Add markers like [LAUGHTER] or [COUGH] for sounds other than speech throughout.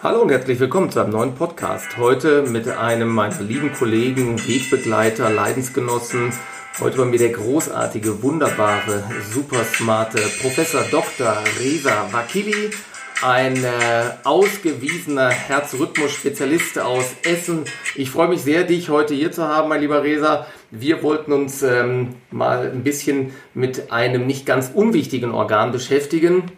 Hallo und herzlich willkommen zu einem neuen Podcast. Heute mit einem meiner lieben Kollegen, Wegbegleiter, Leidensgenossen. Heute bei mir der großartige, wunderbare, super smarte Professor Dr. Reza Wakili, ein äh, ausgewiesener Herzrhythmus-Spezialist aus Essen. Ich freue mich sehr, dich heute hier zu haben, mein lieber Reza. Wir wollten uns ähm, mal ein bisschen mit einem nicht ganz unwichtigen Organ beschäftigen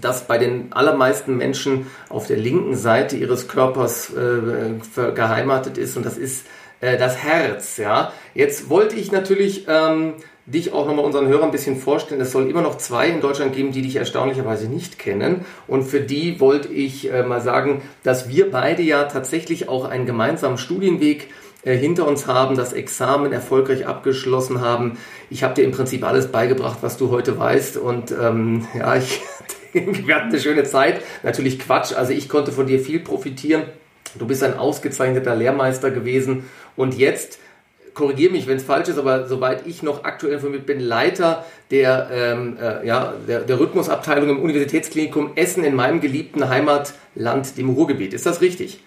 das bei den allermeisten Menschen auf der linken Seite ihres Körpers äh, geheimatet ist und das ist äh, das Herz. Ja, jetzt wollte ich natürlich ähm, dich auch nochmal unseren Hörern ein bisschen vorstellen. Es soll immer noch zwei in Deutschland geben, die dich erstaunlicherweise nicht kennen. Und für die wollte ich äh, mal sagen, dass wir beide ja tatsächlich auch einen gemeinsamen Studienweg äh, hinter uns haben, das Examen erfolgreich abgeschlossen haben. Ich habe dir im Prinzip alles beigebracht, was du heute weißt. Und ähm, ja, ich [LAUGHS] wir hatten eine schöne Zeit. Natürlich Quatsch. Also ich konnte von dir viel profitieren. Du bist ein ausgezeichneter Lehrmeister gewesen. Und jetzt, korrigiere mich, wenn es falsch ist, aber soweit ich noch aktuell informiert bin, Leiter der, ähm, äh, ja, der, der Rhythmusabteilung im Universitätsklinikum Essen in meinem geliebten Heimatland, dem Ruhrgebiet. Ist das richtig?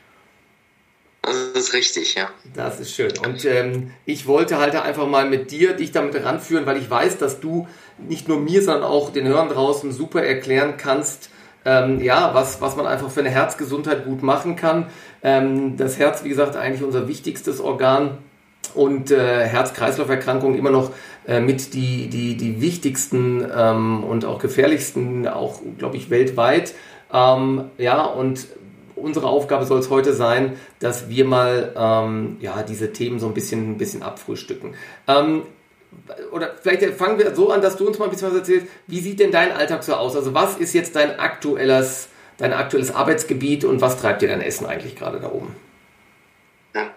Das ist richtig, ja. Das ist schön. Und ähm, ich wollte halt einfach mal mit dir dich damit ranführen, weil ich weiß, dass du nicht nur mir, sondern auch den Hörern draußen super erklären kannst, ähm, ja, was, was man einfach für eine Herzgesundheit gut machen kann. Ähm, das Herz, wie gesagt, eigentlich unser wichtigstes Organ und äh, Herz-Kreislauf-Erkrankungen immer noch äh, mit die, die, die wichtigsten ähm, und auch gefährlichsten, auch, glaube ich, weltweit. Ähm, ja, und unsere Aufgabe soll es heute sein, dass wir mal ähm, ja, diese Themen so ein bisschen, ein bisschen abfrühstücken. Ähm, oder vielleicht fangen wir so an, dass du uns mal ein bisschen was erzählst. Wie sieht denn dein Alltag so aus? Also was ist jetzt dein aktuelles, dein aktuelles Arbeitsgebiet und was treibt dir dein Essen eigentlich gerade da oben? Ja.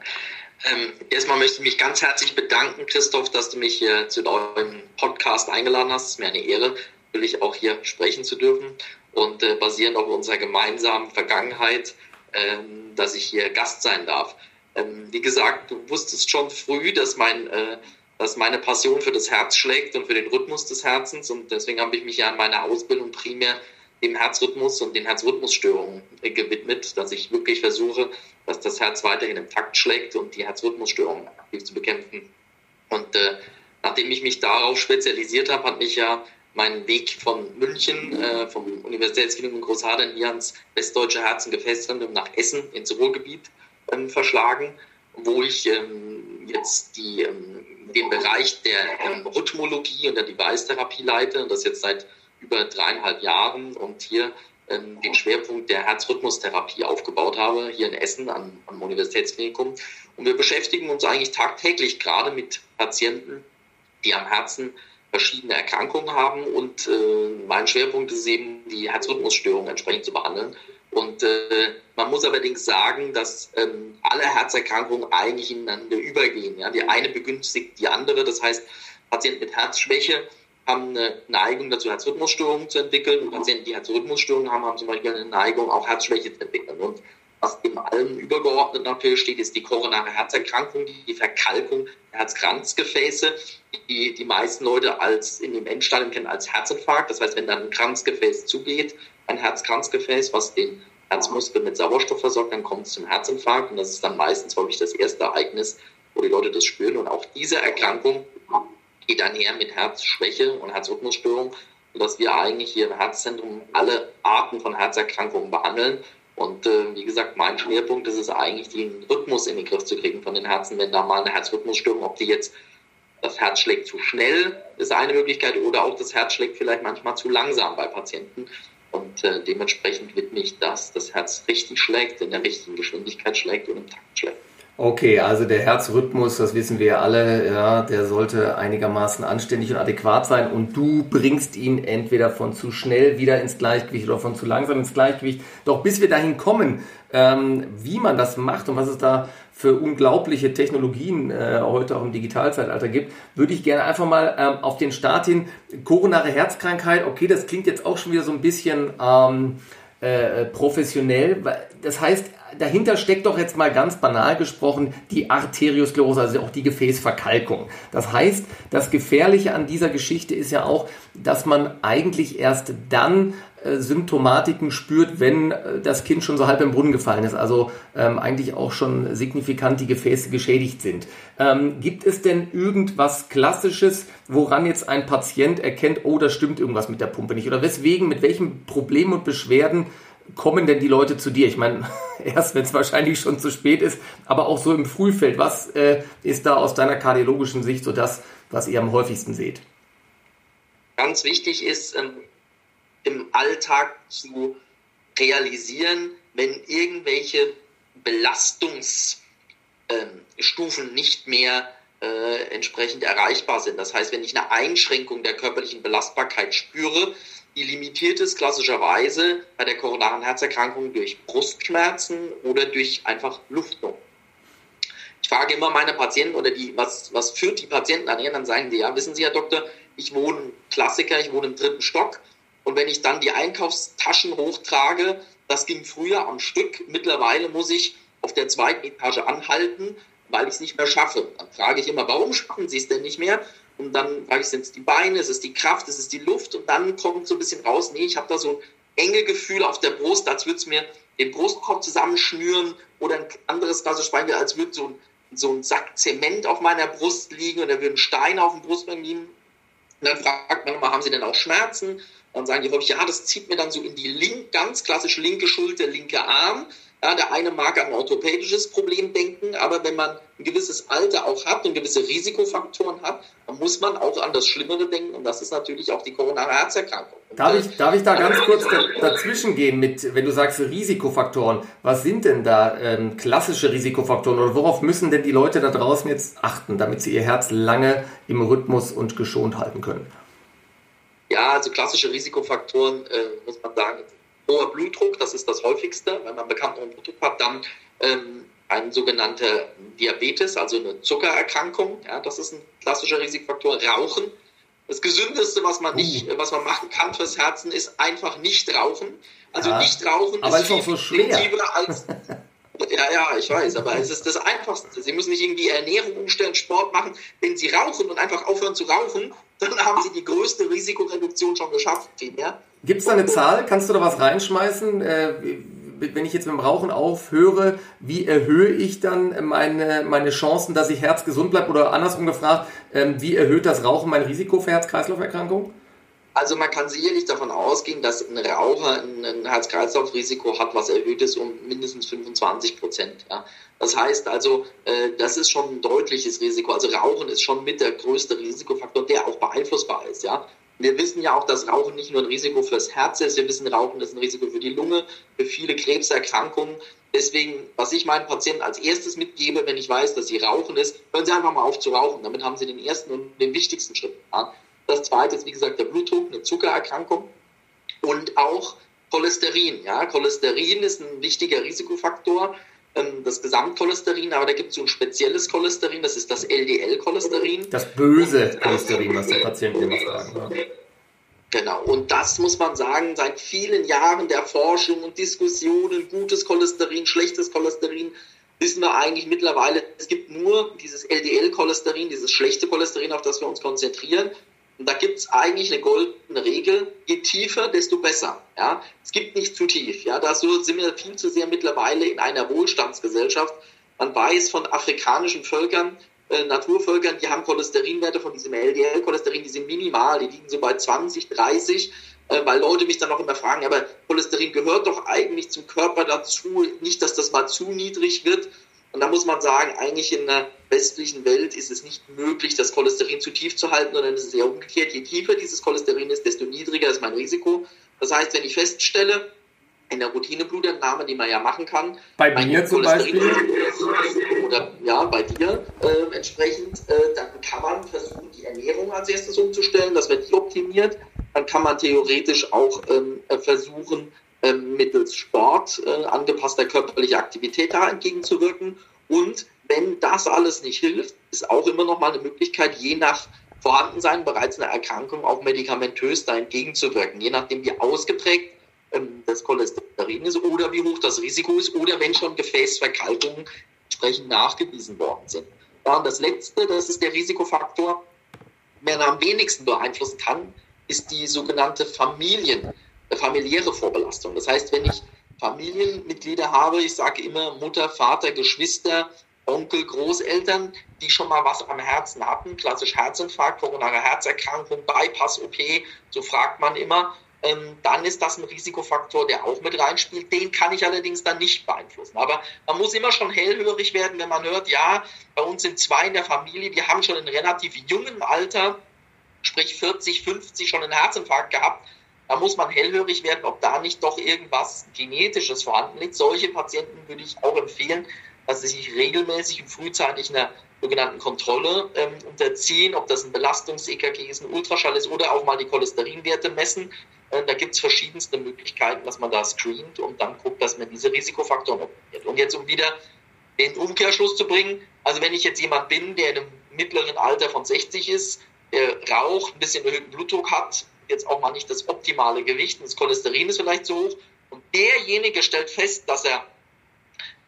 Ähm, erstmal möchte ich mich ganz herzlich bedanken, Christoph, dass du mich hier zu deinem Podcast eingeladen hast. Es ist mir eine Ehre, natürlich auch hier sprechen zu dürfen und äh, basierend auf unserer gemeinsamen Vergangenheit, ähm, dass ich hier Gast sein darf. Ähm, wie gesagt, du wusstest schon früh, dass mein äh, dass meine Passion für das Herz schlägt und für den Rhythmus des Herzens. Und deswegen habe ich mich ja in meiner Ausbildung primär dem Herzrhythmus und den Herzrhythmusstörungen gewidmet, dass ich wirklich versuche, dass das Herz weiterhin im Takt schlägt und die Herzrhythmusstörungen aktiv zu bekämpfen. Und äh, nachdem ich mich darauf spezialisiert habe, hat mich ja mein Weg von München, äh, vom Universitätsklinikum Großhadern hier ans Westdeutsche Herzengefäßzentrum nach Essen ins Ruhrgebiet ähm, verschlagen, wo ich ähm, jetzt die ähm, den Bereich der ähm, Rhythmologie und der Device-Therapie leite und das jetzt seit über dreieinhalb Jahren und hier ähm, den Schwerpunkt der Herzrhythmustherapie aufgebaut habe, hier in Essen am, am Universitätsklinikum. Und wir beschäftigen uns eigentlich tagtäglich gerade mit Patienten, die am Herzen verschiedene Erkrankungen haben und äh, mein Schwerpunkt ist eben, die Herzrhythmusstörungen entsprechend zu behandeln. Und äh, man muss allerdings sagen, dass ähm, alle Herzerkrankungen eigentlich ineinander übergehen. Ja? Die eine begünstigt die andere. Das heißt, Patienten mit Herzschwäche haben eine Neigung dazu, Herzrhythmusstörungen zu entwickeln. Und Patienten, die Herzrhythmusstörungen haben, haben zum Beispiel eine Neigung, auch Herzschwäche zu entwickeln. Und was im allem übergeordnet natürlich steht, ist die koronare Herzerkrankung, die Verkalkung der Herzkranzgefäße, die die meisten Leute als in dem Endstadium kennen als Herzinfarkt. Das heißt, wenn dann ein Kranzgefäß zugeht, ein Herzkranzgefäß, was den Herzmuskel mit Sauerstoff versorgt, dann kommt es zum Herzinfarkt und das ist dann meistens häufig das erste Ereignis, wo die Leute das spüren. Und auch diese Erkrankung geht einher mit Herzschwäche und Herzrhythmusstörung, sodass wir eigentlich hier im Herzzentrum alle Arten von Herzerkrankungen behandeln. Und äh, wie gesagt, mein Schwerpunkt ist es eigentlich, den Rhythmus in den Griff zu kriegen von den Herzen, wenn da mal eine Herzrhythmusstörung, ob die jetzt das Herz schlägt zu schnell, ist eine Möglichkeit, oder auch das Herz schlägt vielleicht manchmal zu langsam bei Patienten. Und äh, dementsprechend widme ich das, das Herz richtig schlägt, in der richtigen Geschwindigkeit schlägt und im Takt schlägt. Okay, also der Herzrhythmus, das wissen wir ja alle, ja, der sollte einigermaßen anständig und adäquat sein und du bringst ihn entweder von zu schnell wieder ins Gleichgewicht oder von zu langsam ins Gleichgewicht. Doch bis wir dahin kommen, ähm, wie man das macht und was es da für unglaubliche Technologien äh, heute auch im Digitalzeitalter gibt, würde ich gerne einfach mal ähm, auf den Start hin. Koronare Herzkrankheit, okay, das klingt jetzt auch schon wieder so ein bisschen ähm, äh, professionell. Das heißt, dahinter steckt doch jetzt mal ganz banal gesprochen die Arteriosklerose, also auch die Gefäßverkalkung. Das heißt, das Gefährliche an dieser Geschichte ist ja auch, dass man eigentlich erst dann äh, Symptomatiken spürt, wenn äh, das Kind schon so halb im Brunnen gefallen ist, also ähm, eigentlich auch schon signifikant die Gefäße geschädigt sind. Ähm, gibt es denn irgendwas Klassisches, woran jetzt ein Patient erkennt, oh, da stimmt irgendwas mit der Pumpe nicht? Oder weswegen, mit welchen Problemen und Beschwerden kommen denn die Leute zu dir? Ich meine, [LAUGHS] erst wenn es wahrscheinlich schon zu spät ist, aber auch so im Frühfeld. Was äh, ist da aus deiner kardiologischen Sicht so das, was ihr am häufigsten seht? Ganz wichtig ist, ähm, im Alltag zu realisieren, wenn irgendwelche Belastungsstufen ähm, nicht mehr äh, entsprechend erreichbar sind. Das heißt, wenn ich eine Einschränkung der körperlichen Belastbarkeit spüre, die limitiert ist klassischerweise bei der koronaren Herzerkrankung durch Brustschmerzen oder durch einfach Luftnot. Ich frage immer meine Patienten oder die, was, was führt die Patienten an ihr? Dann sagen die, ja, wissen Sie, Herr Doktor, ich wohne Klassiker, ich wohne im dritten Stock und wenn ich dann die Einkaufstaschen hochtrage, das ging früher am Stück. Mittlerweile muss ich auf der zweiten Etage anhalten, weil ich es nicht mehr schaffe. Dann frage ich immer, warum schaffen Sie es denn nicht mehr? Und dann frage ich, sind es die Beine, ist es die Kraft, ist es die Luft? Und dann kommt so ein bisschen raus, nee, ich habe da so ein enge Gefühl auf der Brust, als würde es mir den Brustkorb zusammenschnüren oder ein anderes klassisches Beispiel, als würde so ein, so ein Sack Zement auf meiner Brust liegen und da würden Steine auf dem Brustbein liegen. Und dann fragt man immer, haben Sie denn auch Schmerzen? Dann sagen die häufig, ja, das zieht mir dann so in die link, ganz klassisch linke Schulter, linke Arm. Ja, der eine mag an ein orthopädisches Problem denken, aber wenn man ein gewisses Alter auch hat und gewisse Risikofaktoren hat, dann muss man auch an das Schlimmere denken und das ist natürlich auch die koronare Herzerkrankung. Darf ich, darf ich da ganz kurz dazwischen gehen mit, wenn du sagst Risikofaktoren, was sind denn da ähm, klassische Risikofaktoren oder worauf müssen denn die Leute da draußen jetzt achten, damit sie ihr Herz lange im Rhythmus und geschont halten können? Ja, also klassische Risikofaktoren, äh, muss man sagen, hoher Blutdruck, das ist das häufigste. Wenn man bekannten hohen Blutdruck hat, dann ähm, ein sogenannter Diabetes, also eine Zuckererkrankung. Ja, das ist ein klassischer Risikofaktor. Rauchen. Das Gesündeste, was man nicht, uh. was man machen kann fürs Herzen, ist einfach nicht rauchen. Also ja, nicht rauchen ist, ist viel so schwer. als [LAUGHS] ja, ja, ich weiß, aber es ist das Einfachste. Sie müssen nicht irgendwie Ernährung umstellen, Sport machen. Wenn Sie rauchen und einfach aufhören zu rauchen, dann haben Sie die größte Risikoreduktion schon geschafft. Gibt es da eine Zahl? Kannst du da was reinschmeißen? Äh, wenn ich jetzt mit dem Rauchen aufhöre, wie erhöhe ich dann meine, meine Chancen, dass ich herzgesund bleibe? Oder andersrum gefragt, ähm, wie erhöht das Rauchen mein Risiko für Herz-Kreislauf-Erkrankungen? Also man kann sicherlich davon ausgehen, dass ein Raucher ein Herz-Kreislauf-Risiko hat, was erhöht ist um mindestens 25 Prozent. Ja. Das heißt also, äh, das ist schon ein deutliches Risiko. Also Rauchen ist schon mit der größte Risikofaktor, der auch beeinflussbar ist. Ja. Wir wissen ja auch, dass Rauchen nicht nur ein Risiko fürs Herz ist. Wir wissen, Rauchen ist ein Risiko für die Lunge, für viele Krebserkrankungen. Deswegen, was ich meinen Patienten als erstes mitgebe, wenn ich weiß, dass sie rauchen ist, hören Sie einfach mal auf zu rauchen. Damit haben Sie den ersten und den wichtigsten Schritt. Ja. Das zweite ist, wie gesagt, der Blutdruck, eine Zuckererkrankung und auch Cholesterin. Ja, Cholesterin ist ein wichtiger Risikofaktor, ähm, das Gesamtcholesterin, aber da gibt es so ein spezielles Cholesterin, das ist das LDL-Cholesterin. Das böse Cholesterin, was der Patient immer sagen. Ja. Genau, und das muss man sagen, seit vielen Jahren der Forschung und Diskussionen, gutes Cholesterin, schlechtes Cholesterin, wissen wir eigentlich mittlerweile, es gibt nur dieses LDL-Cholesterin, dieses schlechte Cholesterin, auf das wir uns konzentrieren. Und da gibt es eigentlich eine goldene Regel, je tiefer, desto besser. Ja? Es gibt nicht zu tief. Ja? Da sind wir viel zu sehr mittlerweile in einer Wohlstandsgesellschaft. Man weiß von afrikanischen Völkern, äh, Naturvölkern, die haben Cholesterinwerte von diesem LDL-Cholesterin, die sind minimal, die liegen so bei 20, 30, äh, weil Leute mich dann auch immer fragen, aber Cholesterin gehört doch eigentlich zum Körper dazu, nicht, dass das mal zu niedrig wird. Und da muss man sagen, eigentlich in der westlichen Welt ist es nicht möglich, das Cholesterin zu tief zu halten, sondern es ist eher umgekehrt. Je tiefer dieses Cholesterin ist, desto niedriger ist mein Risiko. Das heißt, wenn ich feststelle, in der Routineblutentnahme, die man ja machen kann. Bei mir zum Beispiel? Oder ja, bei dir äh, entsprechend, äh, dann kann man versuchen, die Ernährung als erstes umzustellen, das wird die optimiert. Dann kann man theoretisch auch ähm, versuchen, ähm, mittels Sport, äh, angepasster körperlicher Aktivität da entgegenzuwirken. Und wenn das alles nicht hilft, ist auch immer noch mal eine Möglichkeit, je nach Vorhandensein bereits einer Erkrankung auch medikamentös da entgegenzuwirken. Je nachdem, wie ausgeprägt ähm, des Cholesterin ist oder wie hoch das Risiko ist oder wenn schon Gefäßverkalkungen entsprechend nachgewiesen worden sind. Und das Letzte, das ist der Risikofaktor, der am wenigsten beeinflussen kann, ist die sogenannte Familien, familiäre Vorbelastung. Das heißt, wenn ich Familienmitglieder habe, ich sage immer Mutter, Vater, Geschwister, Onkel, Großeltern, die schon mal was am Herzen hatten, klassisch Herzinfarkt, koronare Herzerkrankung, Bypass-OP, so fragt man immer, ähm, dann ist das ein Risikofaktor, der auch mit reinspielt. Den kann ich allerdings dann nicht beeinflussen. Aber man muss immer schon hellhörig werden, wenn man hört, ja, bei uns sind zwei in der Familie, die haben schon in relativ jungen Alter, sprich 40, 50, schon einen Herzinfarkt gehabt. Da muss man hellhörig werden, ob da nicht doch irgendwas Genetisches vorhanden liegt. Solche Patienten würde ich auch empfehlen, dass sie sich regelmäßig und frühzeitig einer sogenannten Kontrolle ähm, unterziehen, ob das ein Belastungs-EKG ist, ein Ultraschall ist oder auch mal die Cholesterinwerte messen. Äh, da gibt es verschiedenste Möglichkeiten, dass man da screent und dann guckt, dass man diese Risikofaktoren optimiert. Und jetzt, um wieder den Umkehrschluss zu bringen, also wenn ich jetzt jemand bin, der in einem mittleren Alter von 60 ist, der raucht, ein bisschen erhöhten Blutdruck hat, jetzt auch mal nicht das optimale Gewicht, das Cholesterin ist vielleicht zu hoch. Und derjenige stellt fest, dass er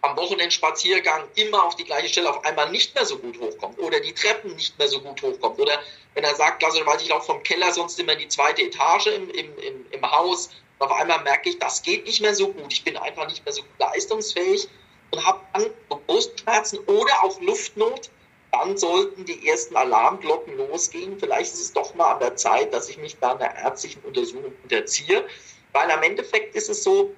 am Wochenendspaziergang immer auf die gleiche Stelle auf einmal nicht mehr so gut hochkommt oder die Treppen nicht mehr so gut hochkommt oder wenn er sagt, also weil ich laufe vom Keller sonst immer in die zweite Etage im, im, im, im Haus und auf einmal merke ich, das geht nicht mehr so gut, ich bin einfach nicht mehr so gut leistungsfähig und habe dann Brustschmerzen oder auch Luftnot, dann sollten die ersten Alarmglocken losgehen. Vielleicht ist es doch mal an der Zeit, dass ich mich da einer ärztlichen Untersuchung unterziehe, weil am Endeffekt ist es so,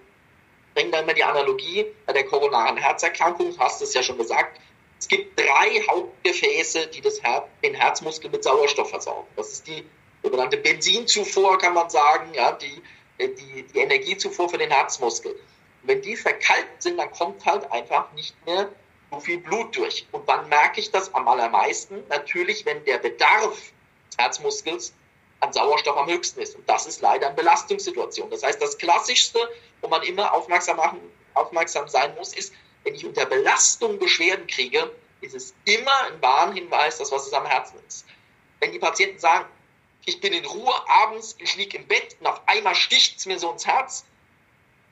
bringe da immer die Analogie bei der koronaren Herzerkrankung, hast es ja schon gesagt. Es gibt drei Hauptgefäße, die das Her den Herzmuskel mit Sauerstoff versorgen. Das ist die sogenannte Benzinzufuhr, kann man sagen, ja, die, die, die Energiezufuhr für den Herzmuskel. Und wenn die verkalkt sind, dann kommt halt einfach nicht mehr so viel Blut durch. Und wann merke ich das am allermeisten? Natürlich, wenn der Bedarf des Herzmuskels an Sauerstoff am höchsten ist. Und das ist leider eine Belastungssituation. Das heißt, das Klassischste, wo man immer aufmerksam, machen, aufmerksam sein muss, ist, wenn ich unter Belastung Beschwerden kriege, ist es immer ein Warnhinweis, dass was es am Herzen ist. Wenn die Patienten sagen, ich bin in Ruhe abends, ich liege im Bett und auf einmal sticht es mir so ins Herz,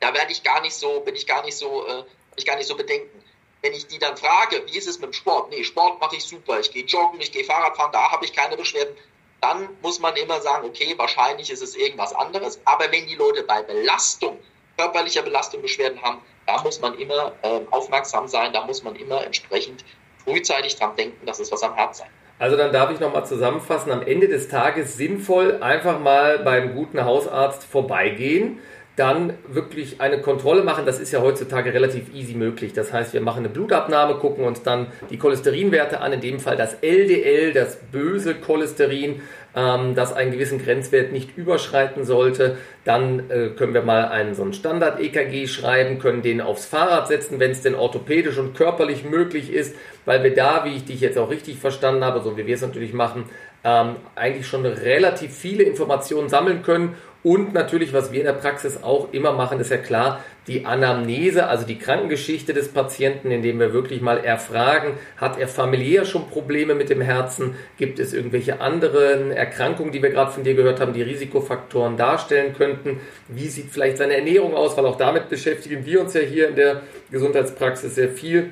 da werde ich gar nicht so, bin ich gar nicht so, äh, ich gar nicht so bedenken. Wenn ich die dann frage, wie ist es mit dem Sport? Nee, Sport mache ich super. Ich gehe joggen, ich gehe Fahrrad fahren, da habe ich keine Beschwerden dann muss man immer sagen, okay, wahrscheinlich ist es irgendwas anderes. Aber wenn die Leute bei Belastung, körperlicher Belastung Beschwerden haben, da muss man immer äh, aufmerksam sein, da muss man immer entsprechend frühzeitig dran denken, dass es was am Herz sein. Also dann darf ich nochmal zusammenfassen, am Ende des Tages sinnvoll einfach mal beim guten Hausarzt vorbeigehen dann wirklich eine Kontrolle machen. Das ist ja heutzutage relativ easy möglich. Das heißt, wir machen eine Blutabnahme, gucken uns dann die Cholesterinwerte an, in dem Fall das LDL, das böse Cholesterin, ähm, das einen gewissen Grenzwert nicht überschreiten sollte. Dann äh, können wir mal einen so einen Standard-EKG schreiben, können den aufs Fahrrad setzen, wenn es denn orthopädisch und körperlich möglich ist, weil wir da, wie ich dich jetzt auch richtig verstanden habe, so wie wir es natürlich machen, ähm, eigentlich schon relativ viele Informationen sammeln können und natürlich, was wir in der Praxis auch immer machen, ist ja klar, die Anamnese, also die Krankengeschichte des Patienten, indem wir wirklich mal erfragen, hat er familiär schon Probleme mit dem Herzen? Gibt es irgendwelche anderen Erkrankungen, die wir gerade von dir gehört haben, die Risikofaktoren darstellen könnten? Wie sieht vielleicht seine Ernährung aus? Weil auch damit beschäftigen wir uns ja hier in der Gesundheitspraxis sehr viel.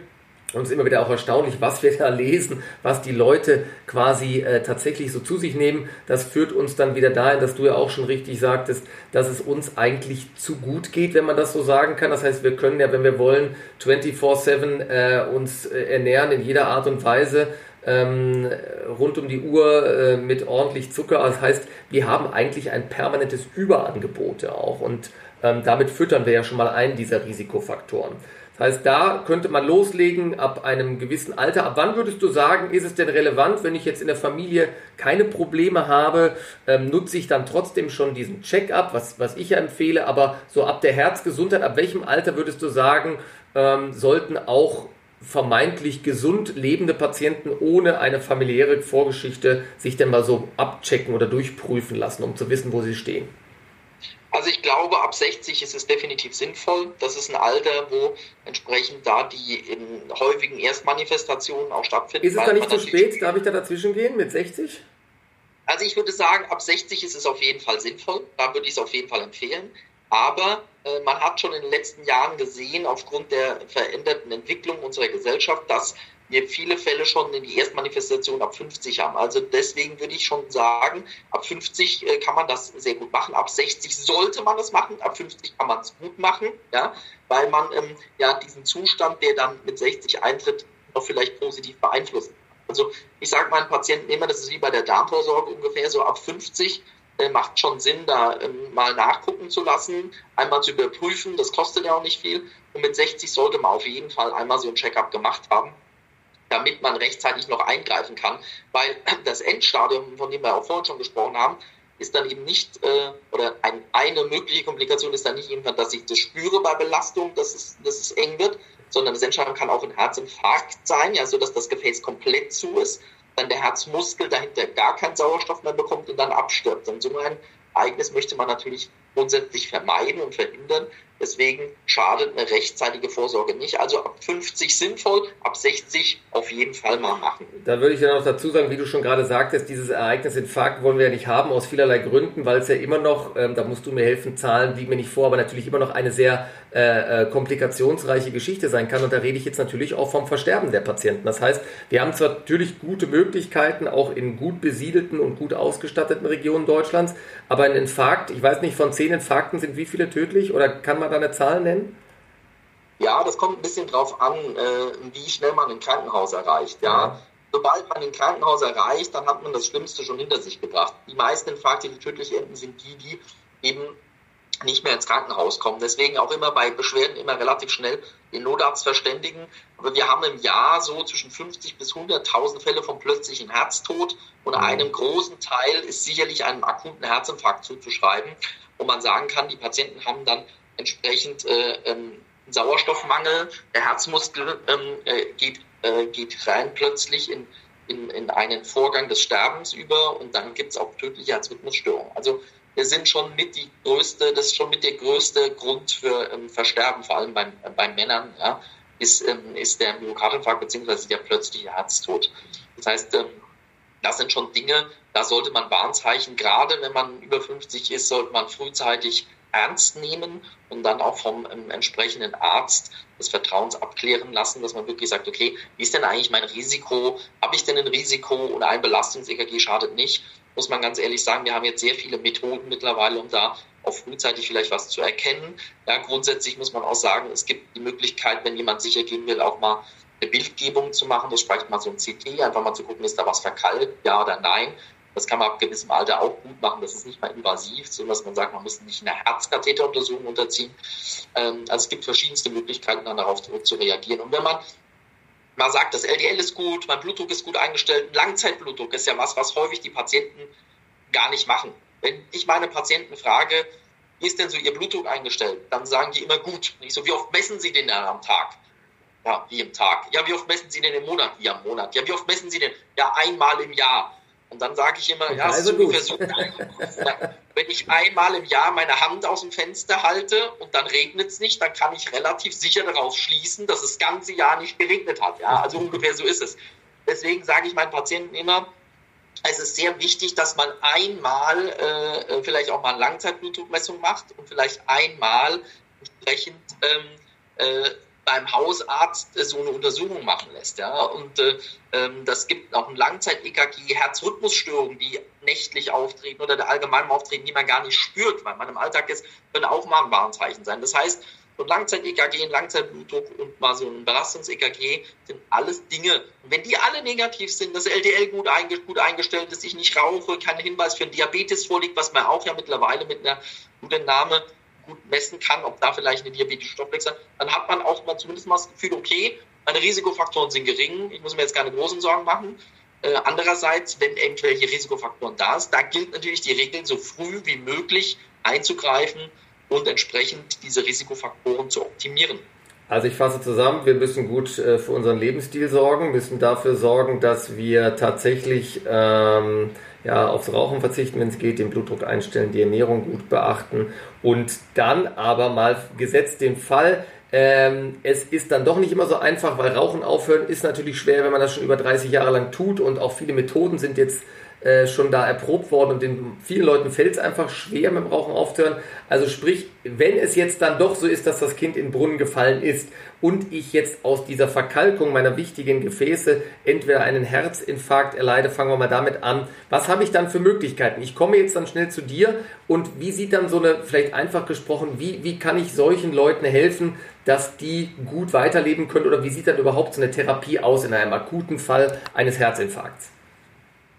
Und es ist immer wieder auch erstaunlich, was wir da lesen, was die Leute quasi äh, tatsächlich so zu sich nehmen. Das führt uns dann wieder dahin, dass du ja auch schon richtig sagtest, dass es uns eigentlich zu gut geht, wenn man das so sagen kann. Das heißt, wir können ja, wenn wir wollen, 24-7 äh, uns äh, ernähren in jeder Art und Weise. Ähm, rund um die Uhr äh, mit ordentlich Zucker. Das heißt, wir haben eigentlich ein permanentes Überangebot auch und ähm, damit füttern wir ja schon mal einen dieser Risikofaktoren. Das heißt, da könnte man loslegen ab einem gewissen Alter. Ab wann würdest du sagen, ist es denn relevant, wenn ich jetzt in der Familie keine Probleme habe, ähm, nutze ich dann trotzdem schon diesen Check-up, was, was ich ja empfehle, aber so ab der Herzgesundheit, ab welchem Alter würdest du sagen, ähm, sollten auch vermeintlich gesund lebende Patienten ohne eine familiäre Vorgeschichte sich denn mal so abchecken oder durchprüfen lassen, um zu wissen, wo sie stehen? Also ich glaube, ab 60 ist es definitiv sinnvoll. Das ist ein Alter, wo entsprechend da die häufigen Erstmanifestationen auch stattfinden. Ist es da nicht zu spät? Darf ich da dazwischen gehen mit 60? Also ich würde sagen, ab 60 ist es auf jeden Fall sinnvoll. Da würde ich es auf jeden Fall empfehlen. Aber äh, man hat schon in den letzten Jahren gesehen, aufgrund der veränderten Entwicklung unserer Gesellschaft, dass wir viele Fälle schon in die Erstmanifestation ab 50 haben. Also deswegen würde ich schon sagen, ab 50 äh, kann man das sehr gut machen. Ab 60 sollte man das machen. Ab 50 kann man es gut machen, ja, weil man ähm, ja diesen Zustand, der dann mit 60 eintritt, noch vielleicht positiv beeinflussen. Also ich sage meinen Patienten immer, das ist wie bei der Darmvorsorge ungefähr, so ab 50 äh, macht schon Sinn, da ähm, mal nachgucken zu lassen, einmal zu überprüfen, das kostet ja auch nicht viel. Und mit 60 sollte man auf jeden Fall einmal so ein Checkup gemacht haben damit man rechtzeitig noch eingreifen kann. Weil [CLEARS THROAT] das Endstadium, von dem wir auch vorhin schon gesprochen haben, ist dann eben nicht, äh, oder ein, eine mögliche Komplikation ist dann nicht irgendwann, dass ich das spüre bei Belastung, dass es, dass es eng wird, sondern das Endstadium kann auch ein Herzinfarkt sein, ja, so dass das Gefäß komplett zu ist, dann der Herzmuskel dahinter gar keinen Sauerstoff mehr bekommt und dann abstirbt. Und so ein Ereignis möchte man natürlich grundsätzlich vermeiden und verhindern. Deswegen schadet eine rechtzeitige Vorsorge nicht. Also ab 50 sinnvoll, ab 60 auf jeden Fall mal machen. Da würde ich dann auch dazu sagen, wie du schon gerade sagtest, dieses Ereignis Infarkt wollen wir ja nicht haben, aus vielerlei Gründen, weil es ja immer noch, ähm, da musst du mir helfen, Zahlen liegen mir nicht vor, aber natürlich immer noch eine sehr äh, äh, komplikationsreiche Geschichte sein kann. Und da rede ich jetzt natürlich auch vom Versterben der Patienten. Das heißt, wir haben zwar natürlich gute Möglichkeiten, auch in gut besiedelten und gut ausgestatteten Regionen Deutschlands, aber ein Infarkt, ich weiß nicht, von zehn Infarkten sind wie viele tödlich oder kann man da eine Zahl nennen? Ja, das kommt ein bisschen drauf an, äh, wie schnell man ein Krankenhaus erreicht. Ja. Sobald man ein Krankenhaus erreicht, dann hat man das Schlimmste schon hinter sich gebracht. Die meisten Infarkte, die tödlich enden, sind die, die eben nicht mehr ins Krankenhaus kommen. Deswegen auch immer bei Beschwerden immer relativ schnell den Notarzt verständigen. Aber wir haben im Jahr so zwischen 50 bis 100.000 Fälle von plötzlichen Herztod und mhm. einem großen Teil ist sicherlich einem akuten Herzinfarkt zuzuschreiben, wo man sagen kann, die Patienten haben dann entsprechend äh, ähm, Sauerstoffmangel, der Herzmuskel ähm, äh, geht, äh, geht rein plötzlich in, in, in einen Vorgang des Sterbens über und dann gibt es auch tödliche Herzrhythmusstörungen. Also wir sind schon mit die größte, das ist schon mit der größte Grund für ähm, Versterben, vor allem beim, äh, bei Männern, ja, ist, ähm, ist der Myokardinfarkt bzw. der plötzliche Herztod. Das heißt, ähm, das sind schon Dinge, da sollte man Warnzeichen, gerade wenn man über 50 ist, sollte man frühzeitig ernst nehmen und dann auch vom ähm, entsprechenden Arzt des Vertrauens abklären lassen, dass man wirklich sagt, okay, wie ist denn eigentlich mein Risiko? Habe ich denn ein Risiko oder ein Belastungs-EKG schadet nicht? Muss man ganz ehrlich sagen, wir haben jetzt sehr viele Methoden mittlerweile, um da auch frühzeitig vielleicht was zu erkennen. Ja, grundsätzlich muss man auch sagen, es gibt die Möglichkeit, wenn jemand sicher gehen will, auch mal eine Bildgebung zu machen. Das spricht mal so ein CT, einfach mal zu gucken, ist da was verkalkt, ja oder nein. Das kann man ab gewissem Alter auch gut machen. Das ist nicht mal invasiv, sondern dass man sagt, man muss nicht eine Herzkatheteruntersuchung unterziehen. Ähm, also es gibt verschiedenste Möglichkeiten, dann darauf zu reagieren. Und wenn man mal sagt, das LDL ist gut, mein Blutdruck ist gut eingestellt, Langzeitblutdruck ist ja was, was häufig die Patienten gar nicht machen. Wenn ich meine Patienten frage, wie ist denn so Ihr Blutdruck eingestellt, dann sagen die immer gut. Nicht so, wie oft messen Sie den denn am Tag? Ja, wie im Tag. Ja, wie oft messen Sie den im Monat? Wie am Monat. Ja, wie oft messen Sie den? Ja, einmal im Jahr. Und dann sage ich immer, ja, also so. Wenn ich einmal im Jahr meine Hand aus dem Fenster halte und dann regnet es nicht, dann kann ich relativ sicher daraus schließen, dass es das ganze Jahr nicht geregnet hat. Ja, also ungefähr so ist es. Deswegen sage ich meinen Patienten immer, es ist sehr wichtig, dass man einmal äh, vielleicht auch mal eine Langzeitblutdruckmessung macht und vielleicht einmal entsprechend ähm, äh, beim Hausarzt äh, so eine Untersuchung machen lässt. Ja? Und äh, ähm, das gibt auch ein Langzeit-EKG, Herzrhythmusstörungen, die nächtlich auftreten oder der allgemeinen auftreten, die man gar nicht spürt, weil man im Alltag ist, können auch mal ein Warnzeichen sein. Das heißt, so ein Langzeit-EKG, ein Langzeitblutdruck und mal so ein Belastungs-EKG sind alles Dinge. Und wenn die alle negativ sind, das LDL gut, gut eingestellt ist, ich nicht rauche, kein Hinweis für einen Diabetes vorliegt, was man auch ja mittlerweile mit einer guten Name gut messen kann, ob da vielleicht eine diabetische Stoffwechsel, dann hat man auch mal zumindest mal das Gefühl, okay, meine Risikofaktoren sind gering, ich muss mir jetzt keine großen Sorgen machen. Äh, andererseits, wenn irgendwelche Risikofaktoren da sind, da gilt natürlich die Regel, so früh wie möglich einzugreifen und entsprechend diese Risikofaktoren zu optimieren. Also ich fasse zusammen, wir müssen gut äh, für unseren Lebensstil sorgen, müssen dafür sorgen, dass wir tatsächlich ähm, ja, aufs Rauchen verzichten, wenn es geht, den Blutdruck einstellen, die Ernährung gut beachten und dann aber mal gesetzt den Fall, ähm, es ist dann doch nicht immer so einfach, weil Rauchen aufhören ist natürlich schwer, wenn man das schon über 30 Jahre lang tut und auch viele Methoden sind jetzt äh, schon da erprobt worden und den vielen Leuten fällt es einfach schwer, mit dem Rauchen aufzuhören. Also sprich, wenn es jetzt dann doch so ist, dass das Kind in den Brunnen gefallen ist und ich jetzt aus dieser Verkalkung meiner wichtigen Gefäße entweder einen Herzinfarkt erleide, fangen wir mal damit an. Was habe ich dann für Möglichkeiten? Ich komme jetzt dann schnell zu dir und wie sieht dann so eine, vielleicht einfach gesprochen, wie, wie kann ich solchen Leuten helfen, dass die gut weiterleben können oder wie sieht dann überhaupt so eine Therapie aus in einem akuten Fall eines Herzinfarkts?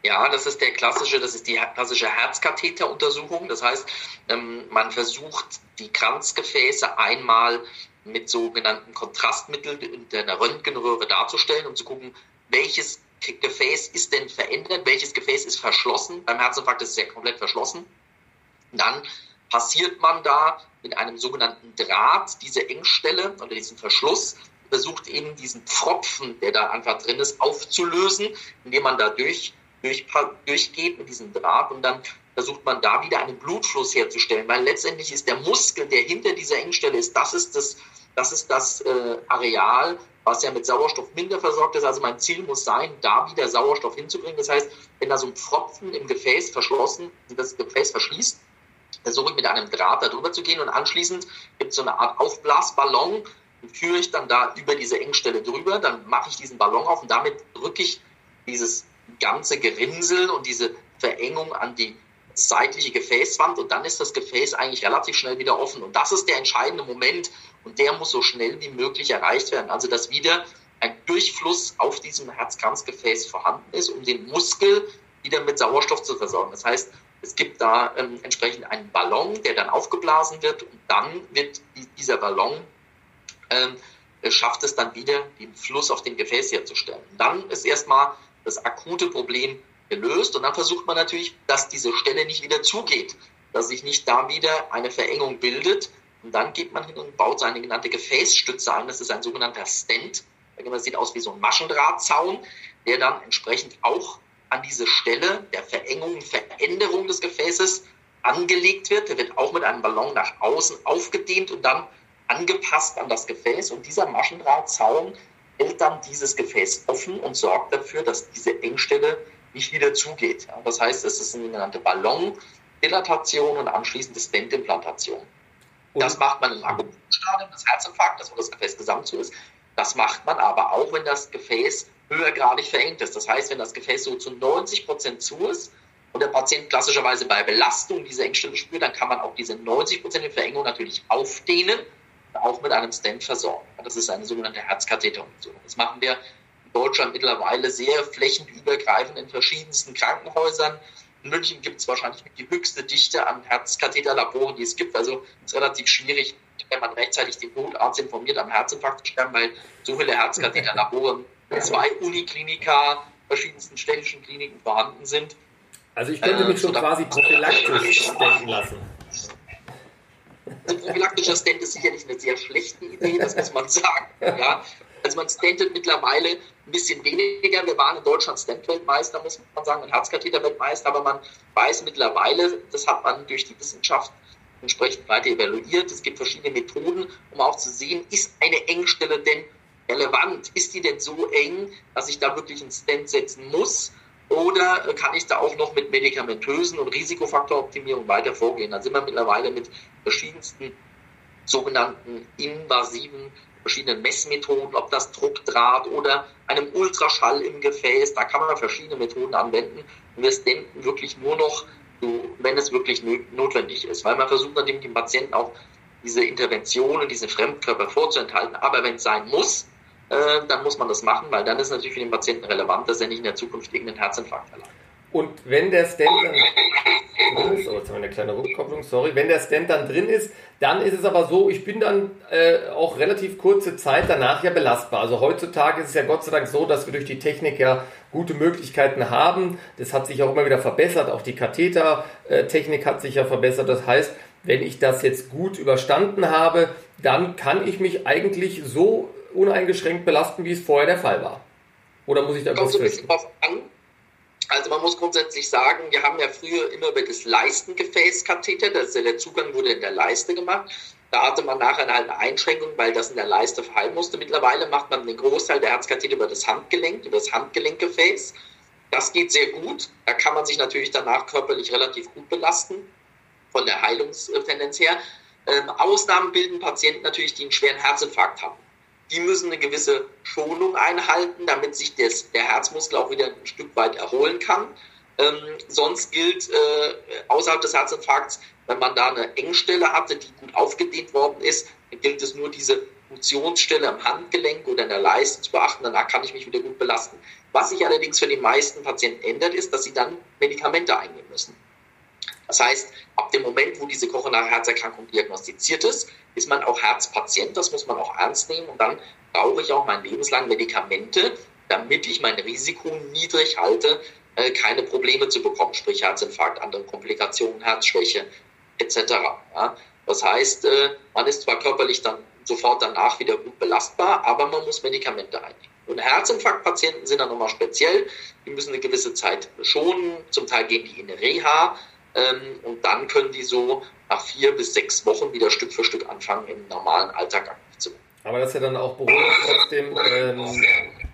Ja, das ist der klassische, das ist die klassische Herzkatheteruntersuchung. Das heißt, ähm, man versucht die Kranzgefäße einmal mit sogenannten Kontrastmitteln in der Röntgenröhre darzustellen, um zu gucken, welches Gefäß ist denn verändert, welches Gefäß ist verschlossen. Beim Herzinfarkt ist es ja komplett verschlossen. Dann passiert man da mit einem sogenannten Draht diese Engstelle oder diesen Verschluss, versucht eben diesen Pfropfen, der da einfach drin ist, aufzulösen, indem man da durch durch, durchgeht mit diesem Draht und dann versucht man da wieder einen Blutfluss herzustellen, weil letztendlich ist der Muskel, der hinter dieser Engstelle ist, das ist das, das, ist das äh, Areal, was ja mit Sauerstoff minder versorgt ist. Also mein Ziel muss sein, da wieder Sauerstoff hinzubringen. Das heißt, wenn da so ein Pfropfen im Gefäß verschlossen, das Gefäß verschließt, versuche ich mit einem Draht da drüber zu gehen und anschließend gibt es so eine Art Aufblasballon, den führe ich dann da über diese Engstelle drüber, dann mache ich diesen Ballon auf und damit drücke ich dieses ganze Gerinnsel und diese Verengung an die seitliche Gefäßwand und dann ist das Gefäß eigentlich relativ schnell wieder offen. Und das ist der entscheidende Moment und der muss so schnell wie möglich erreicht werden. Also dass wieder ein Durchfluss auf diesem Herzkranzgefäß vorhanden ist, um den Muskel wieder mit Sauerstoff zu versorgen. Das heißt, es gibt da ähm, entsprechend einen Ballon, der dann aufgeblasen wird und dann wird dieser Ballon ähm, schafft es dann wieder, den Fluss auf dem Gefäß herzustellen. Und dann ist erstmal das akute Problem gelöst. Und dann versucht man natürlich, dass diese Stelle nicht wieder zugeht, dass sich nicht da wieder eine Verengung bildet. Und dann geht man hin und baut seine genannte Gefäßstütze ein. Das ist ein sogenannter Stent. Das sieht aus wie so ein Maschendrahtzaun, der dann entsprechend auch an diese Stelle der Verengung, Veränderung des Gefäßes angelegt wird. Der wird auch mit einem Ballon nach außen aufgedehnt und dann angepasst an das Gefäß. Und dieser Maschendrahtzaun hält dann dieses Gefäß offen und sorgt dafür, dass diese Engstelle nicht wieder zugeht. Das heißt, es ist eine sogenannte Ballondilatation und anschließende Stentimplantation. Das macht man im akuten Stadium des Herzinfarktes, wo das Gefäß gesamt zu ist. Das macht man aber auch, wenn das Gefäß höhergradig verengt ist. Das heißt, wenn das Gefäß so zu 90 Prozent zu ist und der Patient klassischerweise bei Belastung diese Engstelle spürt, dann kann man auch diese 90 Prozent Verengung natürlich aufdehnen auch mit einem Stent versorgen. Das ist eine sogenannte Herzkatheteruntersuchung. Das machen wir in Deutschland mittlerweile sehr flächenübergreifend in verschiedensten Krankenhäusern. In München gibt es wahrscheinlich die höchste Dichte an Herzkatheterlaboren, die es gibt. Also es ist relativ schwierig, wenn man rechtzeitig den Notarzt informiert, am Herzinfarkt zu sterben, weil so viele Herzkatheterlabore in zwei Unikliniker, verschiedensten städtischen Kliniken vorhanden sind. Also ich könnte mich schon äh, quasi prophylaktisch stenten lassen. Ein prophylaktischer Stent ist sicherlich eine sehr schlechte Idee, das muss man sagen. Ja. Also man stentet mittlerweile ein bisschen weniger. Wir waren in Deutschland Stent-Weltmeister, muss man sagen, und Herzkatheter-Weltmeister, aber man weiß mittlerweile, das hat man durch die Wissenschaft entsprechend weiter evaluiert. Es gibt verschiedene Methoden, um auch zu sehen, ist eine Engstelle denn relevant? Ist die denn so eng, dass ich da wirklich einen Stent setzen muss? Oder kann ich da auch noch mit medikamentösen und Risikofaktoroptimierung weiter vorgehen? Da sind wir mittlerweile mit verschiedensten sogenannten invasiven verschiedenen Messmethoden, ob das Druckdraht oder einem Ultraschall im Gefäß, da kann man verschiedene Methoden anwenden. Und wir stenten wirklich nur noch, wenn es wirklich notwendig ist, weil man versucht natürlich dem Patienten auch diese Interventionen, diese Fremdkörper vorzuenthalten. Aber wenn es sein muss, äh, dann muss man das machen, weil dann ist natürlich für den Patienten relevant, dass er nicht in der Zukunft irgendeinen Herzinfarkt erleidet. Und wenn der Stent dann drin ist, oh, jetzt haben wir eine kleine Rückkopplung, sorry, wenn der Stent dann drin ist, dann ist es aber so, ich bin dann äh, auch relativ kurze Zeit danach ja belastbar. Also heutzutage ist es ja Gott sei Dank so, dass wir durch die Technik ja gute Möglichkeiten haben. Das hat sich auch immer wieder verbessert, auch die Kathetertechnik hat sich ja verbessert. Das heißt, wenn ich das jetzt gut überstanden habe, dann kann ich mich eigentlich so uneingeschränkt belasten, wie es vorher der Fall war? Oder muss ich da drauf an. Also man muss grundsätzlich sagen, wir haben ja früher immer über das Leistengefäßkatheter, das ja der Zugang wurde in der Leiste gemacht. Da hatte man nachher halt eine Einschränkung, weil das in der Leiste verhalten musste. Mittlerweile macht man den Großteil der Herzkatheter über das Handgelenk, über das Handgelenkgefäß. Das geht sehr gut. Da kann man sich natürlich danach körperlich relativ gut belasten, von der Heilungstendenz her. Ähm, Ausnahmen bilden Patienten natürlich, die einen schweren Herzinfarkt haben. Die müssen eine gewisse Schonung einhalten, damit sich des, der Herzmuskel auch wieder ein Stück weit erholen kann. Ähm, sonst gilt äh, außerhalb des Herzinfarkts, wenn man da eine Engstelle hatte, die gut aufgedehnt worden ist, dann gilt es nur diese Funktionsstelle am Handgelenk oder in der Leiste zu beachten, danach kann ich mich wieder gut belasten. Was sich allerdings für die meisten Patienten ändert, ist, dass sie dann Medikamente einnehmen müssen. Das heißt, ab dem Moment, wo diese koronare Herzerkrankung diagnostiziert ist, ist man auch Herzpatient. Das muss man auch ernst nehmen. Und dann brauche ich auch mein lebenslang Medikamente, damit ich mein Risiko niedrig halte, äh, keine Probleme zu bekommen, sprich Herzinfarkt, andere Komplikationen, Herzschwäche etc. Das heißt, äh, man ist zwar körperlich dann sofort danach wieder gut belastbar, aber man muss Medikamente einnehmen. Und Herzinfarktpatienten sind dann nochmal speziell. Die müssen eine gewisse Zeit schonen. Zum Teil gehen die in Reha. Ähm, und dann können die so nach vier bis sechs Wochen wieder Stück für Stück anfangen, im normalen Alltag aktiv zu werden. Aber das ist ja dann auch beruhigend trotzdem ähm,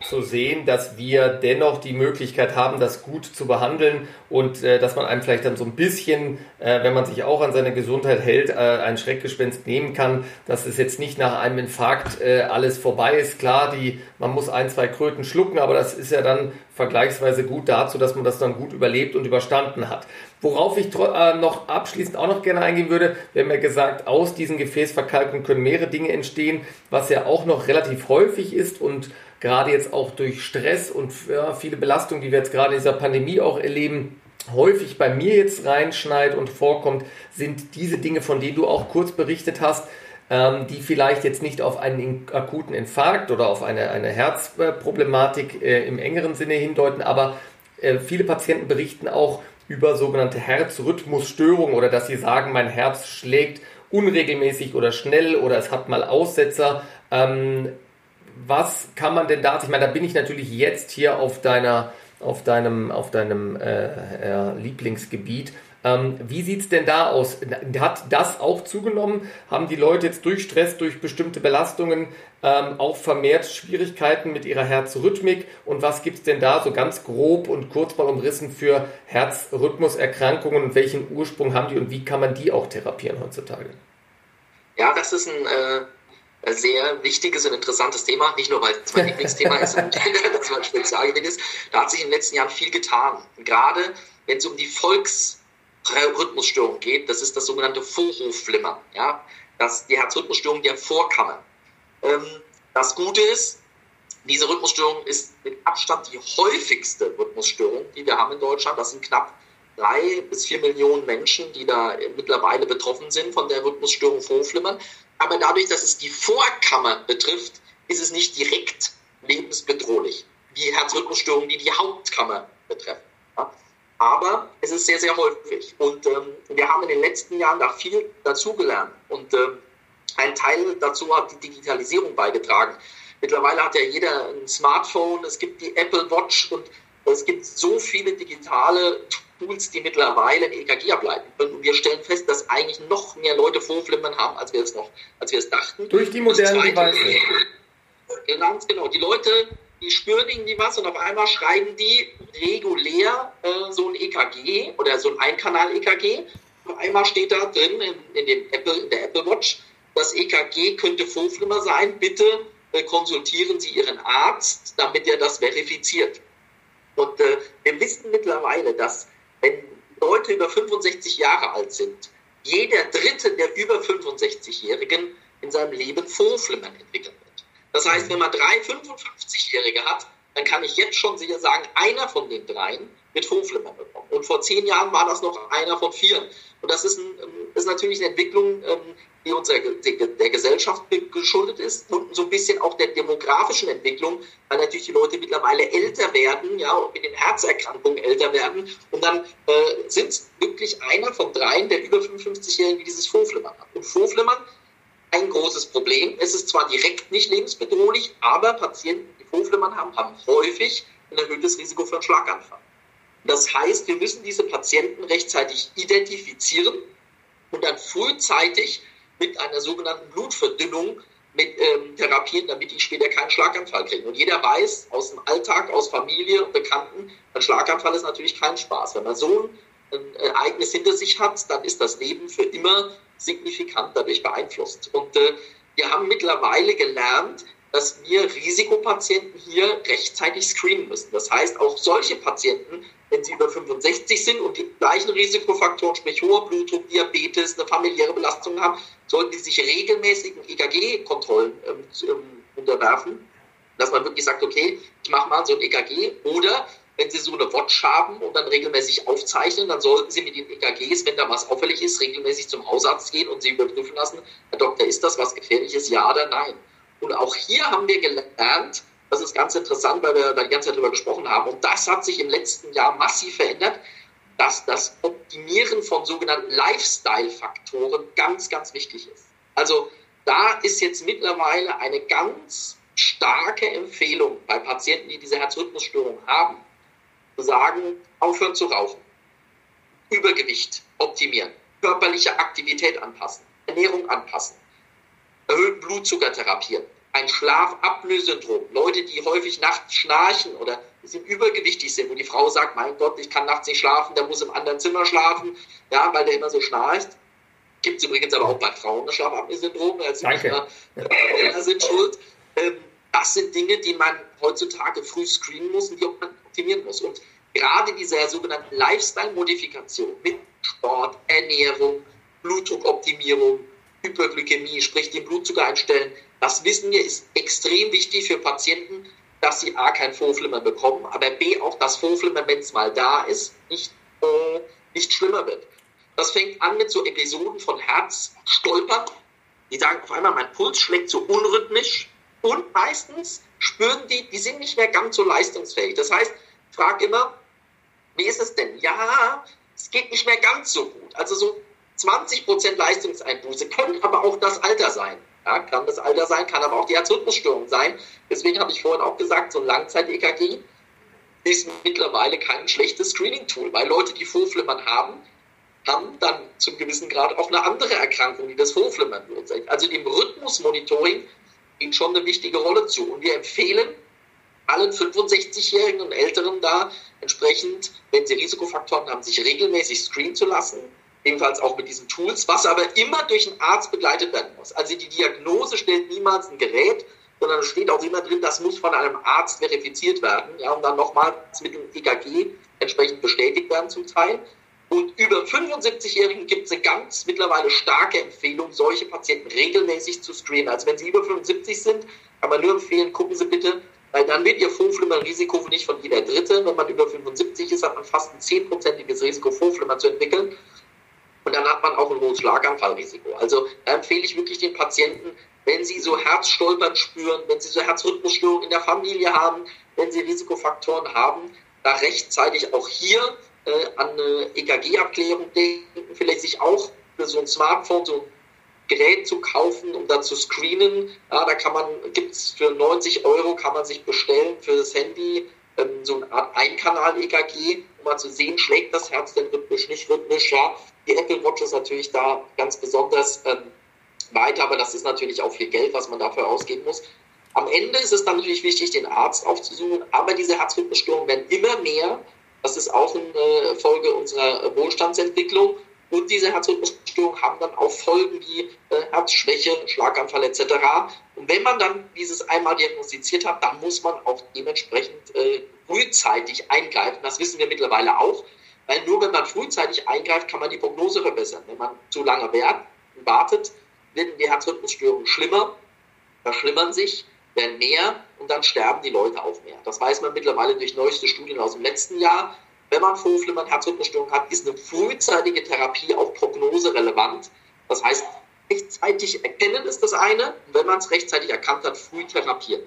zu sehen, dass wir dennoch die Möglichkeit haben, das gut zu behandeln und äh, dass man einem vielleicht dann so ein bisschen, äh, wenn man sich auch an seine Gesundheit hält, äh, ein Schreckgespenst nehmen kann, dass es jetzt nicht nach einem Infarkt äh, alles vorbei ist. Klar, die, man muss ein, zwei Kröten schlucken, aber das ist ja dann vergleichsweise gut dazu, dass man das dann gut überlebt und überstanden hat. Worauf ich äh, noch abschließend auch noch gerne eingehen würde, wir haben ja gesagt, aus diesen Gefäßverkalkungen können mehrere Dinge entstehen, was ja auch noch relativ häufig ist und gerade jetzt auch durch Stress und ja, viele Belastungen, die wir jetzt gerade in dieser Pandemie auch erleben, häufig bei mir jetzt reinschneit und vorkommt, sind diese Dinge, von denen du auch kurz berichtet hast, ähm, die vielleicht jetzt nicht auf einen akuten Infarkt oder auf eine, eine Herzproblematik äh, im engeren Sinne hindeuten, aber äh, viele Patienten berichten auch über sogenannte Herzrhythmusstörungen oder dass sie sagen, mein Herz schlägt unregelmäßig oder schnell oder es hat mal Aussetzer. Ähm, was kann man denn da, ich meine, da bin ich natürlich jetzt hier auf deiner, auf deinem, auf deinem äh, äh, Lieblingsgebiet. Ähm, wie sieht es denn da aus? Hat das auch zugenommen? Haben die Leute jetzt durch Stress, durch bestimmte Belastungen ähm, auch vermehrt Schwierigkeiten mit ihrer Herzrhythmik? Und was gibt es denn da so ganz grob und kurz mal umrissen für Herzrhythmuserkrankungen und welchen Ursprung haben die und wie kann man die auch therapieren heutzutage? Ja, das ist ein äh, sehr wichtiges und interessantes Thema, nicht nur weil es mein [LAUGHS] Lieblingsthema ist und [LAUGHS] das mein Spezialgebiet ist. Da hat sich in den letzten Jahren viel getan. Gerade wenn es um die Volks Rhythmusstörung geht, das ist das sogenannte Vorhofflimmern, ja, das die Herzrhythmusstörung der Vorkammer. Ähm, das Gute ist, diese Rhythmusstörung ist mit Abstand die häufigste Rhythmusstörung, die wir haben in Deutschland. Das sind knapp drei bis vier Millionen Menschen, die da mittlerweile betroffen sind von der Rhythmusstörung Vorhofflimmern. Aber dadurch, dass es die Vorkammer betrifft, ist es nicht direkt lebensbedrohlich, wie Herzrhythmusstörungen, die die Hauptkammer betreffen. Aber es ist sehr, sehr häufig. Und ähm, wir haben in den letzten Jahren da viel dazugelernt. Und ähm, ein Teil dazu hat die Digitalisierung beigetragen. Mittlerweile hat ja jeder ein Smartphone, es gibt die Apple Watch und es gibt so viele digitale Tools, die mittlerweile ein EKG ableiten können. Und wir stellen fest, dass eigentlich noch mehr Leute Vorflimmern haben, als wir es noch, als wir es dachten. Durch die modernen Devices. Ganz genau. Die Leute die spüren irgendwie was und auf einmal schreiben die regulär äh, so ein EKG oder so ein Einkanal-EKG. Auf einmal steht da drin in, in, dem Apple, in der Apple Watch, das EKG könnte Vorflimmer sein. Bitte äh, konsultieren Sie Ihren Arzt, damit er das verifiziert. Und äh, wir wissen mittlerweile, dass wenn Leute über 65 Jahre alt sind, jeder dritte der über 65-Jährigen in seinem Leben Vorflimmern entwickeln wird. Das heißt, wenn man drei 55-Jährige hat, dann kann ich jetzt schon sicher sagen, einer von den dreien wird Vorflimmern bekommen. Und vor zehn Jahren war das noch einer von vier. Und das ist, ein, ist natürlich eine Entwicklung, ähm, die unserer der Gesellschaft geschuldet ist und so ein bisschen auch der demografischen Entwicklung, weil natürlich die Leute mittlerweile älter werden, ja, und mit den Herzerkrankungen älter werden. Und dann äh, sind wirklich einer von dreien der über 55-Jährigen, die dieses Vorflimmern hat. Und Vorflimmern ein großes Problem. Es ist zwar direkt nicht lebensbedrohlich, aber Patienten, die Vorflimmern haben, haben häufig ein erhöhtes Risiko für einen Schlaganfall. Das heißt, wir müssen diese Patienten rechtzeitig identifizieren und dann frühzeitig mit einer sogenannten Blutverdünnung mit ähm, therapieren, damit ich später keinen Schlaganfall kriege. Und jeder weiß aus dem Alltag, aus Familie und Bekannten, ein Schlaganfall ist natürlich kein Spaß. Wenn man so ein, ein Ereignis hinter sich hat, dann ist das Leben für immer signifikant dadurch beeinflusst. Und äh, wir haben mittlerweile gelernt, dass wir Risikopatienten hier rechtzeitig screenen müssen. Das heißt, auch solche Patienten, wenn sie über 65 sind und die gleichen Risikofaktoren, sprich hoher Blutdruck, Diabetes, eine familiäre Belastung haben, sollten die sich regelmäßigen EKG-Kontrollen ähm, ähm, unterwerfen, dass man wirklich sagt, okay, ich mache mal so ein EKG oder wenn Sie so eine Watch haben und dann regelmäßig aufzeichnen, dann sollten Sie mit den EKGs, wenn da was auffällig ist, regelmäßig zum Hausarzt gehen und Sie überprüfen lassen, Herr Doktor, ist das was Gefährliches, ja oder nein? Und auch hier haben wir gelernt, das ist ganz interessant, weil wir da die ganze Zeit drüber gesprochen haben, und das hat sich im letzten Jahr massiv verändert, dass das Optimieren von sogenannten Lifestyle-Faktoren ganz, ganz wichtig ist. Also da ist jetzt mittlerweile eine ganz starke Empfehlung bei Patienten, die diese Herzrhythmusstörung haben, zu sagen, aufhören zu rauchen, Übergewicht optimieren, körperliche Aktivität anpassen, Ernährung anpassen, erhöhten Blutzucker therapieren, ein Schlafapnoe-Syndrom, Leute, die häufig nachts schnarchen oder sind übergewichtig sind, wo die Frau sagt, mein Gott, ich kann nachts nicht schlafen, der muss im anderen Zimmer schlafen, ja, weil der immer so schnarcht. Gibt es übrigens aber auch bei Frauen das Schlafapnoe-Syndrom, also Danke. Männer sind schuld. Ähm, das sind Dinge, die man heutzutage früh screenen muss und die man optimieren muss. Und gerade diese sogenannten Lifestyle-Modifikation mit Sport, Ernährung, Blutdruckoptimierung, Hyperglykämie, sprich den Blutzucker einstellen, das wissen wir, ist extrem wichtig für Patienten, dass sie A, kein Vorflimmern bekommen, aber B, auch das Vorflimmern, wenn es mal da ist, nicht, äh, nicht schlimmer wird. Das fängt an mit so Episoden von Herzstolpern. Die sagen auf einmal, mein Puls schlägt so unrhythmisch und meistens spüren die, die sind nicht mehr ganz so leistungsfähig. Das heißt, ich frage immer, wie ist es denn? Ja, es geht nicht mehr ganz so gut. Also so 20% Leistungseinbuße, können aber auch das Alter sein. Ja, kann das Alter sein, kann aber auch die Herzrhythmusstörung sein. Deswegen habe ich vorhin auch gesagt, so ein Langzeit-EKG ist mittlerweile kein schlechtes Screening-Tool, weil Leute, die Vorflimmern haben, haben dann zum gewissen Grad auch eine andere Erkrankung, die das Vorflimmern wird. Also dem Rhythmusmonitoring spielt schon eine wichtige Rolle zu. Und wir empfehlen allen 65-Jährigen und Älteren da entsprechend, wenn sie Risikofaktoren haben, sich regelmäßig screenen zu lassen ebenfalls auch mit diesen Tools, was aber immer durch einen Arzt begleitet werden muss. Also die Diagnose stellt niemals ein Gerät, sondern es steht auch immer drin, das muss von einem Arzt verifiziert werden, ja, und dann nochmals mit dem EKG entsprechend bestätigt werden zum Teil. Und über 75-Jährigen gibt es eine ganz mittlerweile starke Empfehlung, solche Patienten regelmäßig zu screenen. Also wenn sie über 75 sind, kann man nur empfehlen, gucken Sie bitte, weil dann wird Ihr Vorflimmern-Risiko nicht von jeder Dritte. Wenn man über 75 ist, hat man fast ein zehnprozentiges Risiko, Vorflimmern zu entwickeln. Und dann hat man auch ein hohes Schlaganfallrisiko. Also da empfehle ich wirklich den Patienten, wenn sie so Herzstolpern spüren, wenn sie so Herzrhythmusstörungen in der Familie haben, wenn sie Risikofaktoren haben, da rechtzeitig auch hier äh, an eine EKG-Abklärung denken, vielleicht sich auch für so ein Smartphone so ein Gerät zu kaufen, um da zu screenen. Ja, da kann man, gibt es für 90 Euro, kann man sich bestellen für das Handy ähm, so eine Art Einkanal-EKG, um mal zu sehen, schlägt das Herz denn rhythmisch, nicht rhythmisch, ja. Die Apple Watch ist natürlich da ganz besonders ähm, weiter, aber das ist natürlich auch viel Geld, was man dafür ausgeben muss. Am Ende ist es dann natürlich wichtig, den Arzt aufzusuchen, aber diese Herzrhythmusstörungen werden immer mehr. Das ist auch eine Folge unserer Wohlstandsentwicklung. Und diese Herzrhythmusstörungen haben dann auch Folgen wie äh, Herzschwäche, Schlaganfall etc. Und wenn man dann dieses einmal diagnostiziert hat, dann muss man auch dementsprechend äh, frühzeitig eingreifen. Das wissen wir mittlerweile auch, weil nur wenn man frühzeitig eingreift, kann man die Prognose verbessern. Wenn man zu lange wartet, werden die Herzrhythmusstörungen schlimmer, verschlimmern sich, werden mehr und dann sterben die Leute auch mehr. Das weiß man mittlerweile durch neueste Studien aus dem letzten Jahr. Wenn man Vorflimmern, Herzrhythmusstörungen hat, ist eine frühzeitige Therapie auch prognoserelevant. Das heißt, rechtzeitig erkennen ist das eine, und wenn man es rechtzeitig erkannt hat, früh therapieren.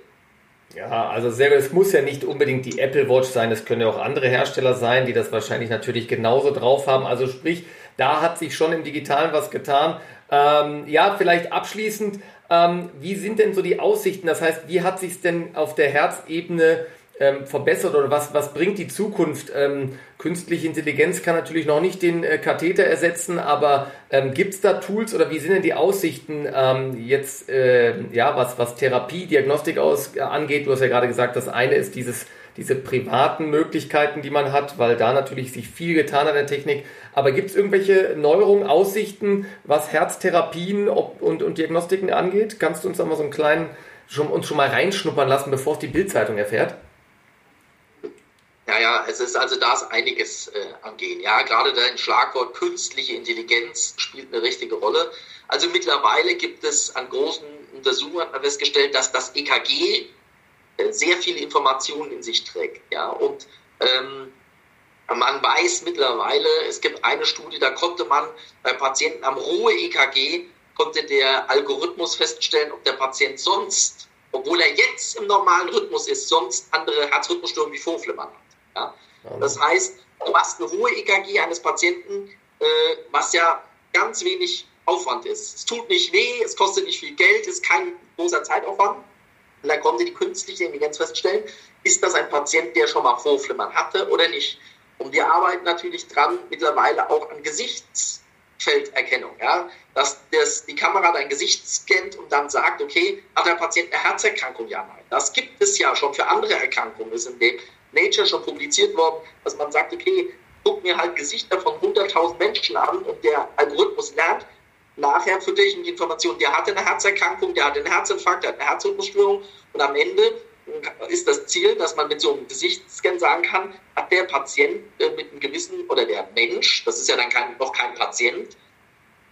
Ja, also sehr, es muss ja nicht unbedingt die Apple Watch sein, es können ja auch andere Hersteller sein, die das wahrscheinlich natürlich genauso drauf haben. Also sprich, da hat sich schon im Digitalen was getan. Ähm, ja, vielleicht abschließend, ähm, wie sind denn so die Aussichten? Das heißt, wie hat sich denn auf der Herzebene ähm, verbessert oder was, was bringt die Zukunft? Ähm, künstliche Intelligenz kann natürlich noch nicht den äh, Katheter ersetzen, aber ähm, gibt es da Tools oder wie sind denn die Aussichten ähm, jetzt, äh, ja, was, was Therapie, Diagnostik aus, äh, angeht? Du hast ja gerade gesagt, das eine ist dieses diese privaten Möglichkeiten, die man hat, weil da natürlich sich viel getan hat in der Technik. Aber gibt es irgendwelche Neuerungen, Aussichten, was Herztherapien und, und Diagnostiken angeht? Kannst du uns da mal so einen kleinen, schon, uns schon mal reinschnuppern lassen, bevor es die Bildzeitung erfährt? Ja, ja, es ist also da ist einiges äh, angehen. Ja, gerade dein Schlagwort künstliche Intelligenz spielt eine richtige Rolle. Also mittlerweile gibt es an großen Untersuchungen festgestellt, dass das EKG äh, sehr viele Informationen in sich trägt. Ja, und ähm, man weiß mittlerweile, es gibt eine Studie, da konnte man bei Patienten am Ruhe-EKG konnte der Algorithmus feststellen, ob der Patient sonst, obwohl er jetzt im normalen Rhythmus ist, sonst andere Herzrhythmusstörungen wie Vorflimmern hat. Ja? Das heißt, du hast ein Ruhe-EKG eines Patienten, äh, was ja ganz wenig Aufwand ist. Es tut nicht weh, es kostet nicht viel Geld, es ist kein großer Zeitaufwand. Und dann konnte die künstliche Intelligenz feststellen, ist das ein Patient, der schon mal Vorflimmern hatte oder nicht. Und wir arbeiten natürlich dran mittlerweile auch an Gesichtsfelderkennung, ja, dass das, die Kamera dein Gesicht scannt und dann sagt, okay, hat der Patient eine Herzerkrankung? Ja, nein. Das gibt es ja schon für andere Erkrankungen. Das ist in Nature schon publiziert worden, dass man sagt, okay, guck mir halt Gesichter von 100.000 Menschen an und der Algorithmus lernt, nachher fütter ich ihm die Information, der hatte eine Herzerkrankung, der hat einen Herzinfarkt, der hat eine Herzrhythmusstörung und am Ende ist das Ziel, dass man mit so einem Gesichtsscan sagen kann, hat der Patient äh, mit einem gewissen, oder der Mensch, das ist ja dann kein, noch kein Patient,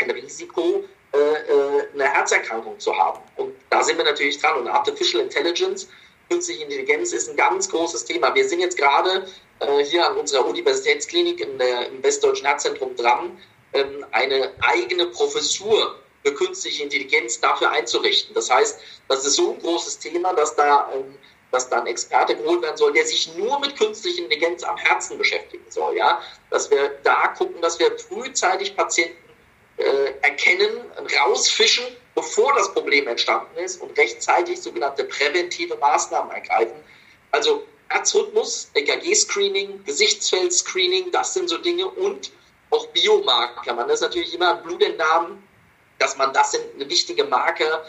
ein Risiko, äh, äh, eine Herzerkrankung zu haben. Und da sind wir natürlich dran. Und Artificial Intelligence, künstliche Intelligenz ist ein ganz großes Thema. Wir sind jetzt gerade äh, hier an unserer Universitätsklinik in der, im Westdeutschen Herzzentrum dran, ähm, eine eigene Professur für künstliche Intelligenz dafür einzurichten. Das heißt, das ist so ein großes Thema, dass da, ähm, dass da ein Experte geholt werden soll, der sich nur mit künstlicher Intelligenz am Herzen beschäftigen soll. Ja? Dass wir da gucken, dass wir frühzeitig Patienten äh, erkennen, rausfischen, bevor das Problem entstanden ist und rechtzeitig sogenannte präventive Maßnahmen ergreifen. Also Herzrhythmus, EKG-Screening, Gesichtsfeld-Screening, das sind so Dinge und auch Biomarker. Man ist natürlich immer ein Blutentnahmen, dass man das sind eine wichtige Marke,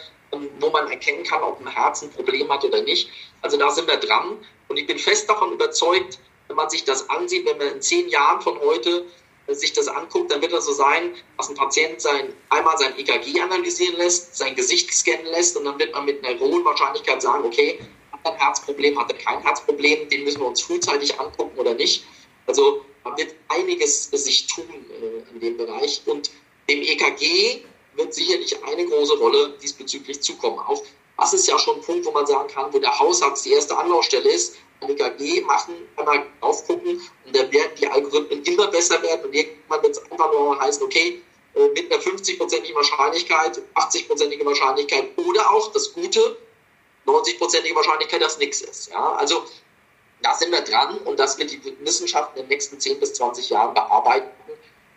wo man erkennen kann, ob ein Herz ein Problem hat oder nicht. Also da sind wir dran. Und ich bin fest davon überzeugt, wenn man sich das ansieht, wenn man in zehn Jahren von heute sich das anguckt, dann wird das so sein, dass ein Patient sein, einmal sein EKG analysieren lässt, sein Gesicht scannen lässt und dann wird man mit einer hohen Wahrscheinlichkeit sagen, okay, hat er ein Herzproblem, hat er kein Herzproblem, den müssen wir uns frühzeitig angucken oder nicht. Also man wird einiges sich tun äh, in dem Bereich und dem EKG wird sicherlich eine große Rolle diesbezüglich zukommen. Auch das ist ja schon ein Punkt, wo man sagen kann, wo der Hausarzt die erste Anlaufstelle ist, EKG machen, einmal aufgucken und da werden die Algorithmen immer besser werden und irgendwann wird es einfach nur heißen, okay, äh, mit einer 50-prozentigen Wahrscheinlichkeit, 80-prozentige Wahrscheinlichkeit oder auch das Gute, 90-prozentige Wahrscheinlichkeit, dass nichts ist. Ja? Also da sind wir dran und das wird die Wissenschaft in den nächsten 10 bis 20 Jahren bearbeiten,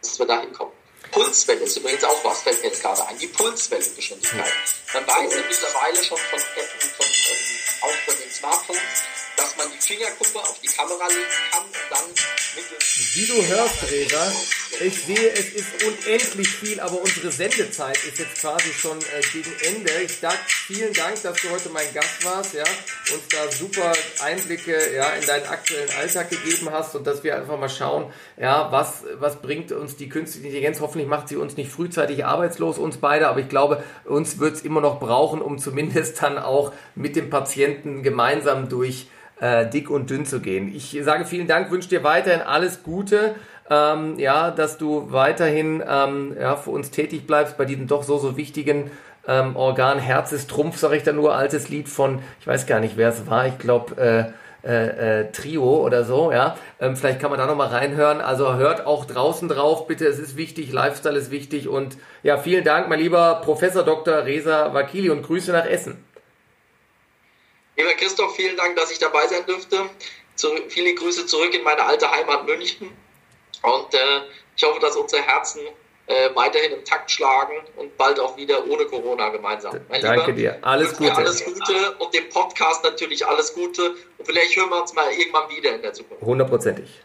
dass wir da hinkommen. Pulswelle ist übrigens auch was, fällt mir jetzt gerade ein, die Pulswellengeschwindigkeit. Man weiß ja mittlerweile schon von, von, von, ähm, auch von den Smartphones, dass man die Fingerkuppe auf die Kamera legen kann und dann mittels... Wie du hörst, Resa, ich sehe, es ist unendlich viel, aber unsere Sendezeit ist jetzt quasi schon äh, gegen Ende. Ich sage vielen Dank, dass du heute mein Gast warst, ja, uns da super Einblicke ja, in deinen aktuellen Alltag gegeben hast und dass wir einfach mal schauen, ja, was, was bringt uns die künstliche Intelligenz. Hoffentlich macht sie uns nicht frühzeitig arbeitslos, uns beide, aber ich glaube, uns wird es immer noch brauchen, um zumindest dann auch mit dem Patienten gemeinsam durch äh, dick und dünn zu gehen. Ich sage vielen Dank, wünsche dir weiterhin alles Gute. Ähm, ja, dass du weiterhin ähm, ja, für uns tätig bleibst bei diesem doch so, so wichtigen ähm, Organ. Herz ist Trumpf, sage ich da nur, altes Lied von, ich weiß gar nicht, wer es war, ich glaube, äh, äh, äh, Trio oder so, ja. Ähm, vielleicht kann man da nochmal reinhören. Also hört auch draußen drauf, bitte, es ist wichtig, Lifestyle ist wichtig und ja, vielen Dank, mein lieber Professor Dr. Reza Wakili und Grüße nach Essen. Lieber Christoph, vielen Dank, dass ich dabei sein dürfte. Zu, viele Grüße zurück in meine alte Heimat München. Und äh, ich hoffe, dass unsere Herzen äh, weiterhin im Takt schlagen und bald auch wieder ohne Corona gemeinsam. Mein Danke Lieber, dir. Alles Gute. Alles Gute und dem Podcast natürlich alles Gute. Und vielleicht hören wir uns mal irgendwann wieder in der Zukunft. Hundertprozentig.